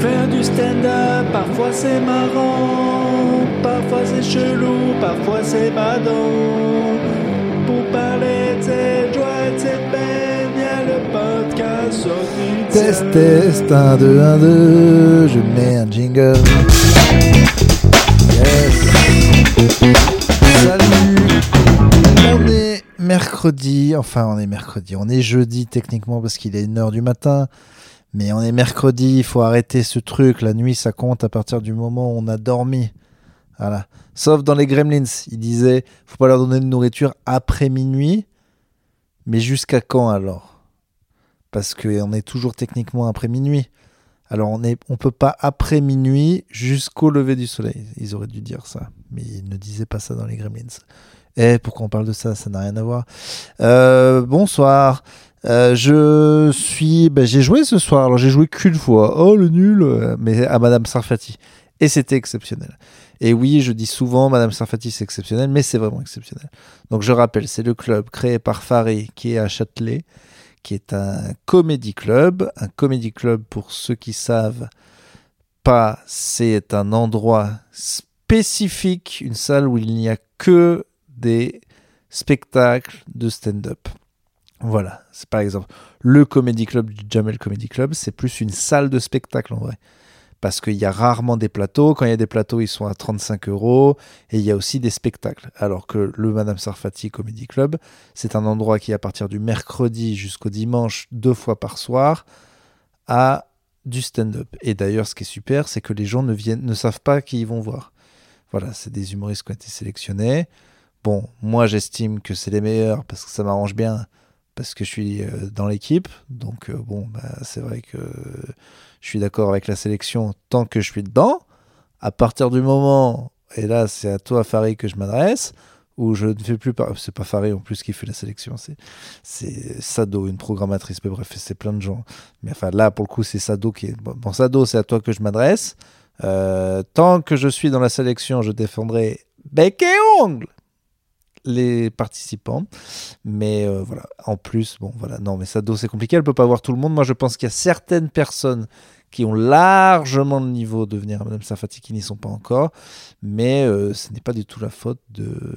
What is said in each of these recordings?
Faire du stand-up, parfois c'est marrant, parfois c'est chelou, parfois c'est badant. Pour parler de cette joie, de cette peine, y a le podcast sorti. Test, test, 1, 2, 1, 2, je mets un jingle. Yes. Salut. On est mercredi, enfin on est mercredi, on est jeudi techniquement parce qu'il est 1h du matin. Mais on est mercredi, il faut arrêter ce truc. La nuit, ça compte à partir du moment où on a dormi. Voilà. Sauf dans les Gremlins, ils disaient faut pas leur donner de nourriture après minuit. Mais jusqu'à quand alors? Parce qu'on est toujours techniquement après minuit. Alors on ne on peut pas après minuit jusqu'au lever du soleil. Ils auraient dû dire ça. Mais ils ne disaient pas ça dans les Gremlins. Eh, pourquoi on parle de ça? Ça n'a rien à voir. Euh, bonsoir. Euh, je suis, ben, j'ai joué ce soir. Alors j'ai joué qu'une fois. Oh le nul, mais à Madame Sarfati. Et c'était exceptionnel. Et oui, je dis souvent Madame Sarfati c'est exceptionnel, mais c'est vraiment exceptionnel. Donc je rappelle, c'est le club créé par Farid qui est à Châtelet, qui est un comédie club. Un comédie club pour ceux qui savent pas, c'est un endroit spécifique, une salle où il n'y a que des spectacles de stand-up. Voilà, c'est par exemple le Comedy Club du Jamel Comedy Club, c'est plus une salle de spectacle en vrai. Parce qu'il y a rarement des plateaux. Quand il y a des plateaux, ils sont à 35 euros. Et il y a aussi des spectacles. Alors que le Madame Sarfati Comedy Club, c'est un endroit qui, à partir du mercredi jusqu'au dimanche, deux fois par soir, a du stand-up. Et d'ailleurs, ce qui est super, c'est que les gens ne, viennent, ne savent pas qui ils vont voir. Voilà, c'est des humoristes qui ont été sélectionnés. Bon, moi, j'estime que c'est les meilleurs parce que ça m'arrange bien parce que je suis euh, dans l'équipe. Donc, euh, bon, bah, c'est vrai que je suis d'accord avec la sélection tant que je suis dedans. À partir du moment, et là, c'est à toi, Farid, que je m'adresse, où je ne fais plus par... C'est pas Farid en plus qui fait la sélection, c'est, Sado, une programmatrice. Mais bref, c'est plein de gens. Mais enfin, là, pour le coup, c'est Sado qui est. Bon, Sado, c'est à toi que je m'adresse. Euh, tant que je suis dans la sélection, je défendrai bec et ongle les participants. Mais euh, voilà, en plus, bon voilà, non, mais Sado c'est compliqué, elle peut pas voir tout le monde. Moi je pense qu'il y a certaines personnes qui ont largement le niveau de venir à Madame Safati qui n'y sont pas encore, mais euh, ce n'est pas du tout la faute de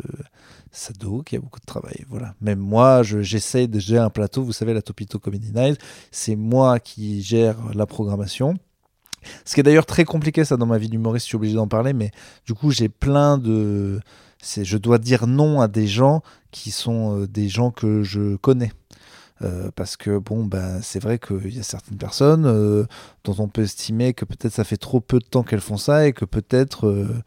Sado qui a beaucoup de travail. Voilà. Même moi, j'essaie de gérer un plateau. Vous savez, la Topito Comedy Night, c'est moi qui gère la programmation. Ce qui est d'ailleurs très compliqué, ça, dans ma vie d'humoriste, je suis obligé d'en parler, mais du coup, j'ai plein de je dois dire non à des gens qui sont euh, des gens que je connais. Euh, parce que bon, ben, c'est vrai qu'il y a certaines personnes euh, dont on peut estimer que peut-être ça fait trop peu de temps qu'elles font ça et que peut-être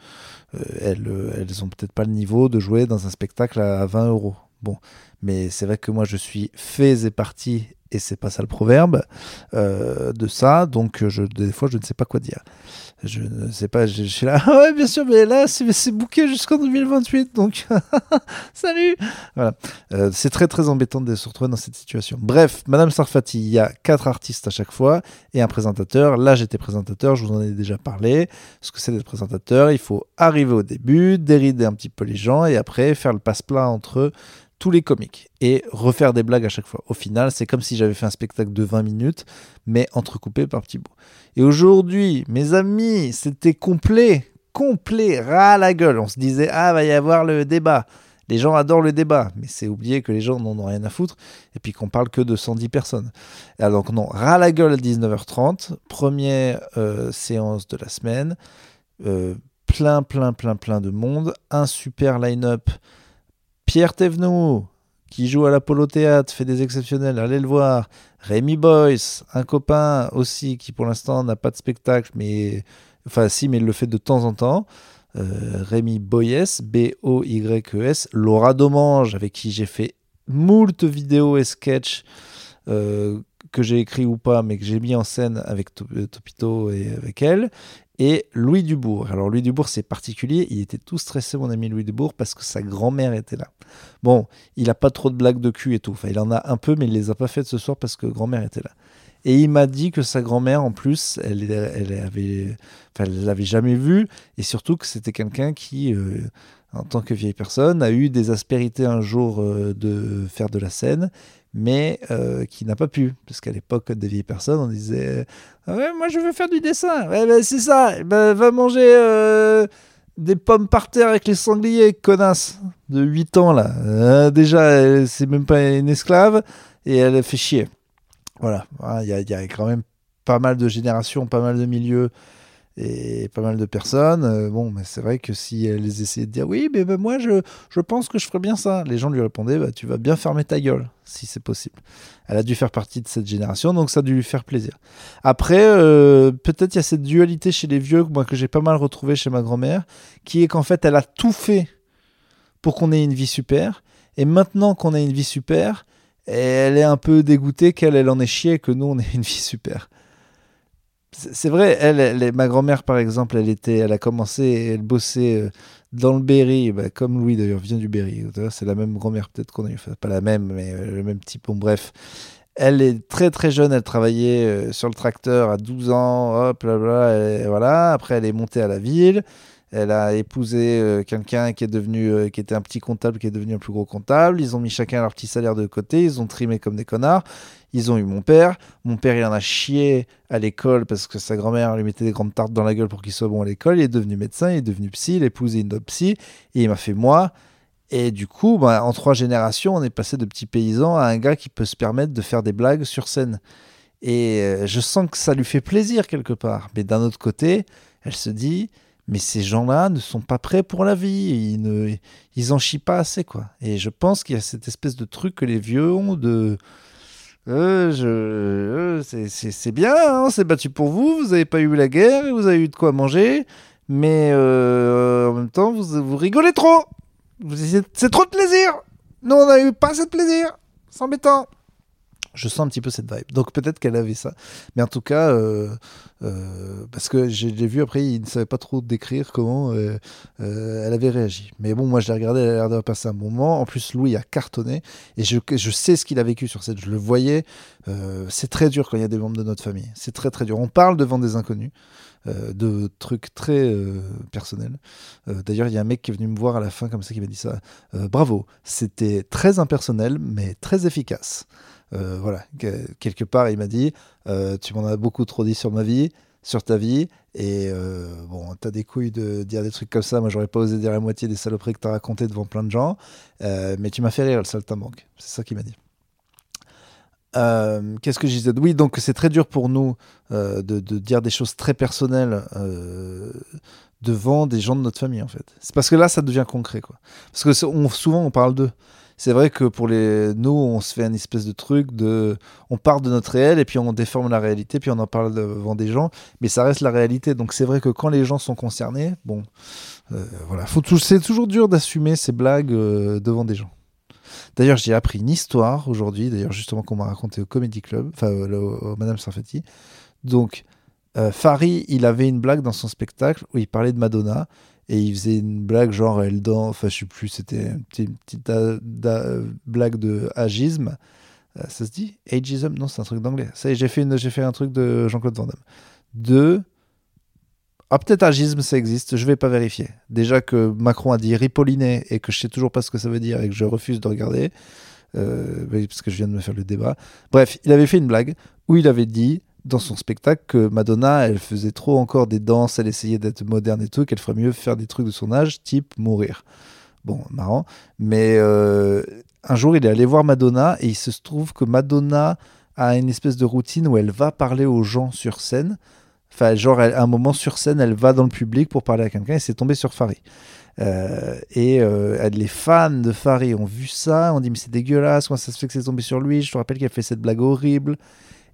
elles, elles ont peut-être pas le niveau de jouer dans un spectacle à 20 euros. Bon, mais c'est vrai que moi je suis fait et parti et c'est pas ça le proverbe de ça, donc je, des fois je ne sais pas quoi dire je ne sais pas, je, suis là, ah ouais, bien sûr, mais là, c'est bouqué jusqu'en 2028, donc salut Voilà. Euh, c'est très très embêtant de se retrouver dans cette situation. Bref, Madame Sarfati, il y a quatre artistes à chaque fois et un présentateur. Là, j'étais présentateur, je vous en ai déjà parlé. Ce que c'est d'être présentateur, il faut arriver au début, dérider un petit peu les gens et après faire le passe-plat entre eux tous les comiques et refaire des blagues à chaque fois. Au final, c'est comme si j'avais fait un spectacle de 20 minutes, mais entrecoupé par petits bouts. Et aujourd'hui, mes amis, c'était complet, complet, ras la gueule. On se disait, ah, va y avoir le débat. Les gens adorent le débat, mais c'est oublier que les gens n'en ont rien à foutre et puis qu'on parle que de 110 personnes. Alors donc non, ras la gueule à 19h30, première euh, séance de la semaine, euh, plein, plein, plein, plein de monde, un super line-up Pierre Thévenoud, qui joue à l'Apollo Théâtre, fait des exceptionnels, allez le voir. Rémi Boyce, un copain aussi qui pour l'instant n'a pas de spectacle, mais enfin si, mais il le fait de temps en temps. Euh, Rémi Boyes, B-O-Y-E-S. Laura Domange, avec qui j'ai fait moult vidéos et sketchs euh, que j'ai écrit ou pas, mais que j'ai mis en scène avec Topito et avec elle et Louis Dubourg. Alors Louis Dubourg, c'est particulier, il était tout stressé, mon ami Louis Dubourg, parce que sa grand-mère était là. Bon, il n'a pas trop de blagues de cul et tout, enfin il en a un peu, mais il les a pas faites ce soir parce que grand-mère était là. Et il m'a dit que sa grand-mère, en plus, elle, elle enfin, l'avait jamais vu, et surtout que c'était quelqu'un qui, euh, en tant que vieille personne, a eu des aspérités un jour euh, de faire de la scène, mais euh, qui n'a pas pu. Parce qu'à l'époque des vieilles personnes, on disait ah ouais, Moi je veux faire du dessin. Ouais, ben, c'est ça. Ben, va manger euh, des pommes par terre avec les sangliers, connasse, de 8 ans là. déjà, c'est même pas une esclave et elle fait chier. Voilà. Il y, a, y a quand même pas mal de générations, pas mal de milieux et pas mal de personnes. Euh, bon, mais c'est vrai que si elles essayaient de dire oui, mais moi je, je, pense que je ferais bien ça, les gens lui répondaient bah, tu vas bien fermer ta gueule si c'est possible. Elle a dû faire partie de cette génération, donc ça a dû lui faire plaisir. Après, euh, peut-être il y a cette dualité chez les vieux, moi que j'ai pas mal retrouvé chez ma grand-mère, qui est qu'en fait elle a tout fait pour qu'on ait une vie super, et maintenant qu'on a une vie super, elle est un peu dégoûtée qu'elle elle en ait chié que nous on ait une vie super c'est vrai, elle, ma grand-mère par exemple, elle était, elle a commencé, elle bossait euh, dans le Berry, bah, comme Louis d'ailleurs vient du Berry. C'est la même grand-mère peut-être qu'on a eu, pas la même, mais euh, le même type. Bon bref, elle est très très jeune, elle travaillait euh, sur le tracteur à 12 ans, hop là, là voilà. Après elle est montée à la ville. Elle a épousé quelqu'un qui est devenu, qui était un petit comptable, qui est devenu un plus gros comptable. Ils ont mis chacun leur petit salaire de côté. Ils ont trimé comme des connards. Ils ont eu mon père. Mon père, il en a chié à l'école parce que sa grand-mère lui mettait des grandes tartes dans la gueule pour qu'il soit bon à l'école. Il est devenu médecin, il est devenu psy, il a épousé une autre psy et il m'a fait moi. Et du coup, bah, en trois générations, on est passé de petits paysans à un gars qui peut se permettre de faire des blagues sur scène. Et euh, je sens que ça lui fait plaisir quelque part. Mais d'un autre côté, elle se dit, mais ces gens-là ne sont pas prêts pour la vie. Ils, ne, en chient pas assez, quoi. Et je pense qu'il y a cette espèce de truc que les vieux ont de euh, je, euh, c'est bien, hein, on s'est battu pour vous, vous n'avez pas eu la guerre, vous avez eu de quoi manger, mais euh, en même temps, vous, vous rigolez trop. C'est trop de plaisir. Nous, on n'a eu pas assez de plaisir. C'est embêtant je sens un petit peu cette vibe. Donc peut-être qu'elle avait ça. Mais en tout cas, euh, euh, parce que j'ai vu après, il ne savait pas trop décrire comment euh, elle avait réagi. Mais bon, moi je l'ai regardé, elle a l'air d'avoir passé un moment. En plus, Louis a cartonné. Et je, je sais ce qu'il a vécu sur cette. Je le voyais. c'est très dur quand il y a des membres de notre famille. C'est très très dur. On parle devant des inconnus. de trucs très personnels. D'ailleurs, il y a un mec qui est venu me voir à la fin comme ça qui m'a dit ça. bravo, c'était très impersonnel mais très efficace. Euh, voilà, quelque part, il m'a dit euh, Tu m'en as beaucoup trop dit sur ma vie, sur ta vie, et euh, bon, t'as des couilles de dire des trucs comme ça. Moi, j'aurais pas osé dire la moitié des saloperies que t'as racontées devant plein de gens, mais tu m'as fait rire, le saltimbanque. C'est ça qu'il m'a dit. Qu'est-ce que je disais? Oui, donc c'est très dur pour nous de, dire des choses très personnelles devant des gens de notre famille, en fait. C'est parce que là, ça devient concret, quoi. Parce que souvent, on parle d'eux c'est vrai que pour les nous, on se fait un espèce de truc de, on part de notre réel et puis on déforme la réalité, puis on en parle devant des gens, mais ça reste la réalité. Donc c'est vrai que quand les gens sont concernés, bon, euh, voilà, faut c'est toujours dur d'assumer ces blagues euh, devant des gens. D'ailleurs, j'ai appris une histoire aujourd'hui, d'ailleurs justement qu'on m'a raconté au Comedy Club, enfin au, Madame Sarfati. Donc, euh, Fari, il avait une blague dans son spectacle où il parlait de Madonna et il faisait une blague genre elle danse, enfin je sais plus, c'était une petite, blague de agisme. Euh, ça se dit Ageism? Non, c'est un truc d'anglais. Ça j'ai fait, j'ai fait un truc de Jean-Claude Van Damme. De. Ah, peut-être agisme, ça existe, je vais pas vérifier. Déjà que Macron a dit ripolliné et que je sais toujours pas ce que ça veut dire et que je refuse de regarder, euh, parce que je viens de me faire le débat. Bref, il avait fait une blague où il avait dit dans son spectacle que Madonna, elle faisait trop encore des danses, elle essayait d'être moderne et tout, qu'elle ferait mieux faire des trucs de son âge, type mourir. Bon, marrant. Mais euh, un jour, il est allé voir Madonna et il se trouve que Madonna a une espèce de routine où elle va parler aux gens sur scène. Enfin, genre, à un moment sur scène, elle va dans le public pour parler à quelqu'un et c'est tombé sur Farid. Euh, et euh, les fans de Farid ont vu ça, on dit mais c'est dégueulasse, comment ça se fait que c'est tombé sur lui? Je te rappelle qu'elle fait cette blague horrible.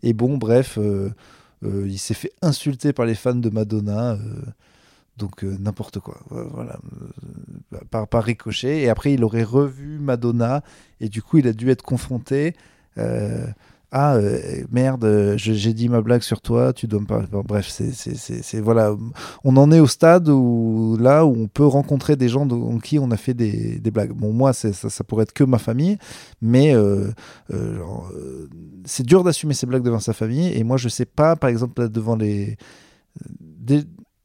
Et bon, bref, euh, euh, il s'est fait insulter par les fans de Madonna. Euh, donc n'importe quoi, voilà, par, par ricochet. Et après, il aurait revu Madonna, et du coup, il a dû être confronté ah euh, merde, euh, j'ai dit ma blague sur toi, tu dois me parler. bref, c'est voilà, on en est au stade où là où on peut rencontrer des gens en qui on a fait des, des blagues. Bon, moi, ça, pourrait être que ma famille, mais euh, c'est dur d'assumer ces blagues devant sa famille. Et moi, je sais pas, par exemple, devant les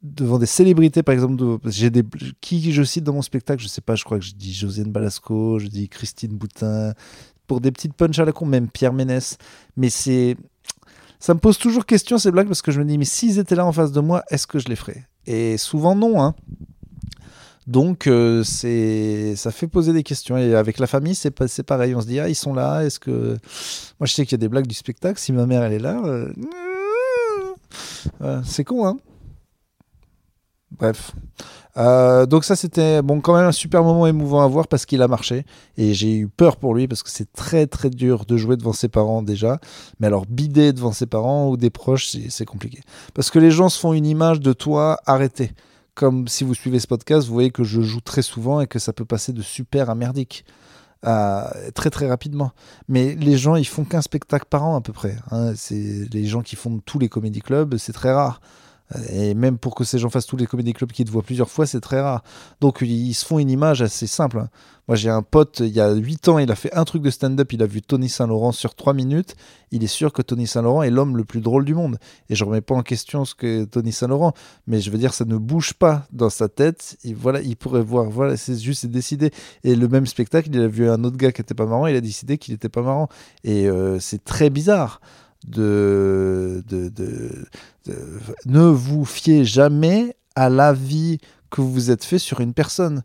devant des célébrités, par exemple, j'ai des qui je cite dans mon spectacle, je sais pas, je crois que je dis Josiane Balasco, je dis Christine Boutin, pour des petites punches à la con, même Pierre Ménès. Mais c'est, ça me pose toujours question ces blagues parce que je me dis, mais s'ils étaient là en face de moi, est-ce que je les ferais? Et souvent non, hein. Donc euh, c'est, ça fait poser des questions. Et avec la famille, c'est pas, pareil. On se dit, ah ils sont là. Est-ce que, moi je sais qu'il y a des blagues du spectacle. Si ma mère elle est là, euh, euh, c'est con, hein. Bref. Euh, donc ça c'était bon quand même un super moment émouvant à voir parce qu'il a marché. Et j'ai eu peur pour lui parce que c'est très très dur de jouer devant ses parents déjà. Mais alors bider devant ses parents ou des proches c'est compliqué. Parce que les gens se font une image de toi arrêté. Comme si vous suivez ce podcast vous voyez que je joue très souvent et que ça peut passer de super à merdique. Euh, très très rapidement. Mais les gens ils font qu'un spectacle par an à peu près hein. c'est les gens qui font tous les comédie clubs c'est très rare et même pour que ces gens fassent tous les comédie clubs qui te voient plusieurs fois, c'est très rare. Donc ils se font une image assez simple. Moi j'ai un pote, il y a 8 ans, il a fait un truc de stand-up, il a vu Tony Saint-Laurent sur 3 minutes. Il est sûr que Tony Saint-Laurent est l'homme le plus drôle du monde. Et je remets pas en question ce que Tony Saint-Laurent, mais je veux dire, ça ne bouge pas dans sa tête. Il, voilà, il pourrait voir, voilà, c'est juste décidé. Et le même spectacle, il a vu un autre gars qui était pas marrant, il a décidé qu'il était pas marrant. Et euh, c'est très bizarre. De, de, de, ne vous fiez jamais à l'avis que vous vous êtes fait sur une personne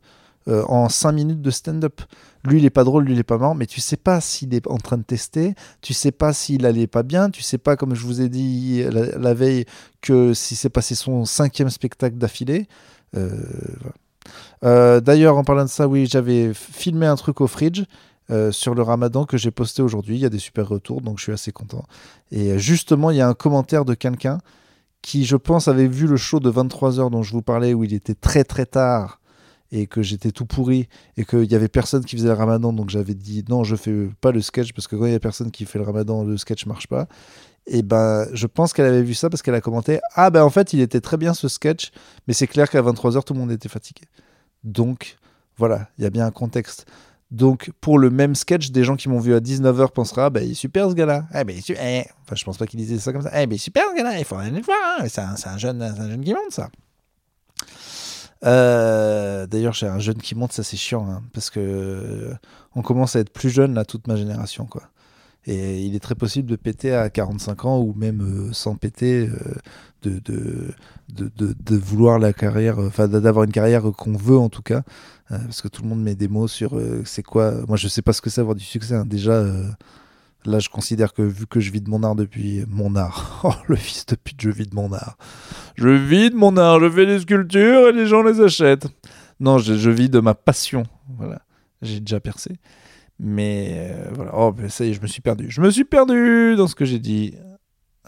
euh, en 5 minutes de stand-up. Lui, il est pas drôle, lui, il est pas marrant, mais tu sais pas s'il est en train de tester, tu sais pas s'il allait pas bien, tu sais pas, comme je vous ai dit la, veille, que si c'est passé son cinquième spectacle d'affilée. Euh. Euh, D'ailleurs, en parlant de ça, oui, j'avais filmé un truc au fridge. Euh, sur le ramadan que j'ai posté aujourd'hui, il y a des super retours donc je suis assez content. Et euh, justement, il y a un commentaire de quelqu'un qui, je pense, avait vu le show de 23h dont je vous parlais, où il était très très tard et que j'étais tout pourri et qu'il y avait personne qui faisait le ramadan, donc j'avais dit non, je fais pas le sketch parce que quand il y a personne qui fait le ramadan, le sketch marche pas. Et ben, je pense qu'elle avait vu ça parce qu'elle a commenté Ah ben en fait, il était très bien ce sketch, mais c'est clair qu'à 23h, tout le monde était fatigué. Donc voilà, il y a bien un contexte. Donc, pour le même sketch, des gens qui m'ont vu à 19h pensera, ah, ben, il est super ce gars-là. Est su- eh. Enfin, je pense pas qu'il disait ça comme ça. Eh est super ce gars-là, il faut aller le voir. hein. C'est un, jeune, un jeune qui monte, ça. Euh, D'ailleurs, j'ai un jeune qui monte, ça c'est chiant, hein, parce que euh, on commence à être plus jeune, là, toute ma génération, quoi. Et il est très possible de péter à 45 ans ou même euh, sans péter, euh, de, de, de, vouloir la carrière, euh, enfin d'avoir une carrière qu'on veut en tout cas, parce que tout le monde met des mots sur c'est quoi. Moi, je sais pas ce que c'est avoir du succès. hein. Déjà, là, je considère que vu que je vis de mon art depuis mon art, oh le fils de pute, je vis de mon art. Je vis de mon art, je fais des sculptures et les gens les achètent. Non, je, je vis de ma passion. Voilà, j'ai déjà percé. Mais euh, voilà, oh, ça y est, je me suis perdu. Je me suis perdu dans ce que j'ai dit.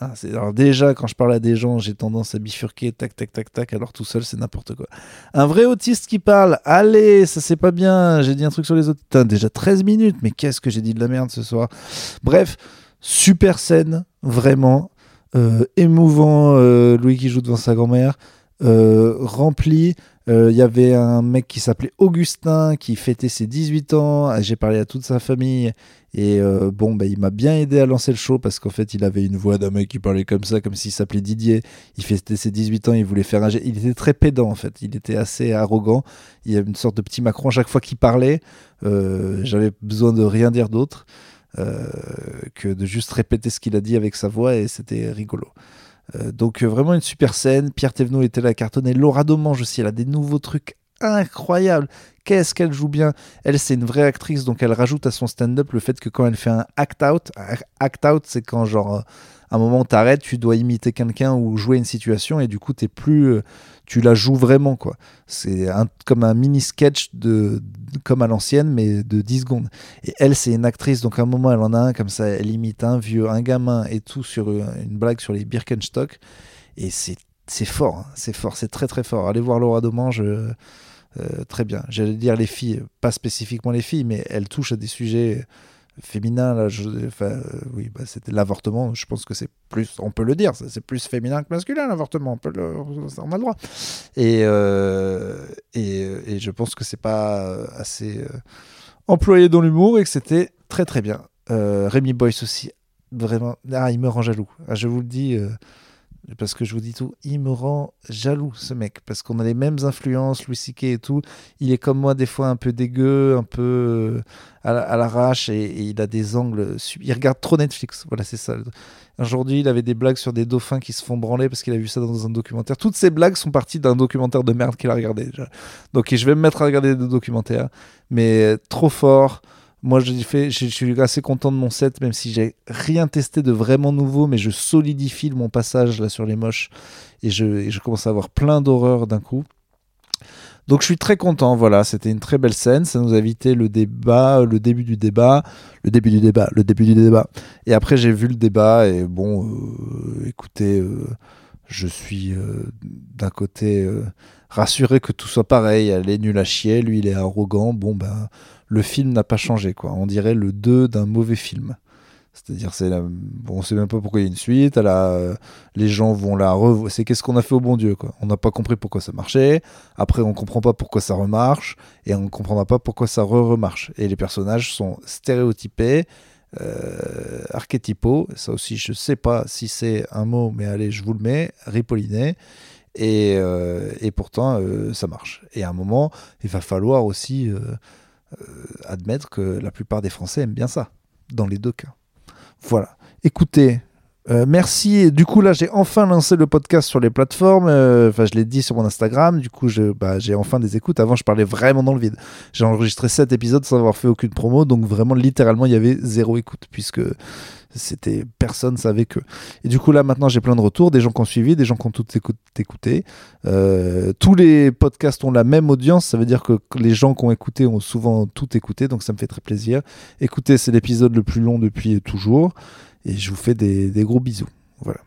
Ah, alors déjà, quand je parle à des gens, j'ai tendance à bifurquer, tac, tac, tac, tac, alors tout seul, c'est n'importe quoi. Un vrai autiste qui parle, allez, ça c'est pas bien, j'ai dit un truc sur les autres. Déjà 13 minutes, mais qu'est-ce que j'ai dit de la merde ce soir? Bref, super scène, vraiment. Euh, émouvant, euh, Louis qui joue devant sa grand-mère. Euh, rempli. Euh, Il y avait un mec qui s'appelait Augustin qui fêtait ses 18 ans. J'ai parlé à toute sa famille. Et euh, bon, bah, il m'a bien aidé à lancer le show parce qu'en fait, il avait une voix d'un mec qui parlait comme ça, comme s'il s'appelait Didier. Il fêtait ses 18 ans, il voulait faire un. Il était très pédant en fait. Il était assez arrogant. Il y avait une sorte de petit Macron. Chaque fois qu'il parlait, j'avais besoin de rien dire d'autre que de juste répéter ce qu'il a dit avec sa voix et c'était rigolo. Euh, donc euh, vraiment une super scène. Pierre Thévenot était là à cartonner. Laura Domange aussi, elle a des nouveaux trucs incroyables. Qu'est-ce qu'elle joue bien. Elle, c'est une vraie actrice, donc elle rajoute à son stand-up le fait que quand elle fait un act-out, act-out, c'est quand genre... euh, un moment, t'arrêtes, tu dois imiter quelqu'un ou jouer une situation et du coup, t'es plus, euh, tu la joues vraiment quoi. C'est comme un mini sketch de, comme à l'ancienne, mais de 10 secondes. Et elle, c'est une actrice, donc à un moment, elle en a un comme ça, elle imite un vieux, un gamin et tout sur une, une blague sur les Birkenstock. Et c'est c'est fort, hein, c'est fort, c'est très très fort. Allez voir Laura Domange, euh, euh, très bien. J'allais dire les filles, pas spécifiquement les filles, mais elle touche à des sujets féminins. Là, je- enfin, euh, oui, bah, c'était l'avortement. Je pense que c'est plus, on peut le dire, c'est plus féminin que masculin l'avortement. On peut le, on a le droit. Et euh, et, et je pense que c'est pas euh, assez euh, employé dans l'humour et que c'était très très bien. Euh, Rémi Boyce aussi, vraiment, ah, il me rend jaloux. Ah, je vous le dis. Euh, parce que je vous dis tout, il me rend jaloux ce mec, parce qu'on a les mêmes influences, Louis C.K. et tout. Il est comme moi des fois un peu dégueu, un peu à l'arrache, et, il a des angles. Il regarde trop Netflix, voilà, c'est ça. Aujourd'hui, il avait des blagues sur des dauphins qui se font branler parce qu'il a vu ça dans un documentaire. Toutes ces blagues sont parties d'un documentaire de merde qu'il a regardé déjà. Donc je vais me mettre à regarder des documentaires, mais trop fort. Moi, je, suis assez content de mon set, même si j'ai rien testé de vraiment nouveau, mais je solidifie mon passage là sur les moches. Et je, commence à avoir plein d'horreur d'un coup. Donc je suis très content, voilà, c'était une très belle scène, ça nous a évité le débat, le début du débat, le début du débat, le début du débat. Et après j'ai vu le débat et bon, euh, écoutez, euh, je suis euh, d'un côté rassuré que tout soit pareil, elle est nulle à chier, lui il est arrogant, bon ben le film n'a pas changé, quoi. On dirait le 2 d'un mauvais film. C'est-à-dire, c'est la... sait même pas pourquoi il y a une suite. Euh, les gens vont la revoir. C'est qu'est-ce qu'on a fait au bon Dieu, quoi. On n'a pas compris pourquoi ça marchait. Après, on comprend pas pourquoi ça remarche. Et on ne comprendra pas pourquoi ça re-remarche. Et les personnages sont stéréotypés, euh, archétypaux. Ça aussi, je sais pas si c'est un mot, mais allez, je vous le mets. Ripolliné. Et, euh, et pourtant, ça marche. Et à un moment, il va falloir aussi euh, admettre que la plupart des Français aiment bien ça, dans les deux cas. Voilà. Écoutez, euh, merci. Du coup, là, j'ai enfin lancé le podcast sur les plateformes. Euh, enfin, je l'ai dit sur mon Instagram. Du coup, bah, j'ai enfin des écoutes. Avant, je parlais vraiment dans le vide. J'ai enregistré 7 épisodes sans avoir fait aucune promo. Donc, vraiment, littéralement, il y avait zéro écoute. Puisque c'était personne savait que. Et du coup là maintenant j'ai plein de retours, des gens qui ont suivi, des gens qui ont tout écouté. Euh, tous les podcasts ont la même audience, ça veut dire que les gens qui ont écouté ont souvent tout écouté, donc ça me fait très plaisir. Écoutez, c'est l'épisode le plus long depuis toujours, et je vous fais des, gros bisous. Voilà.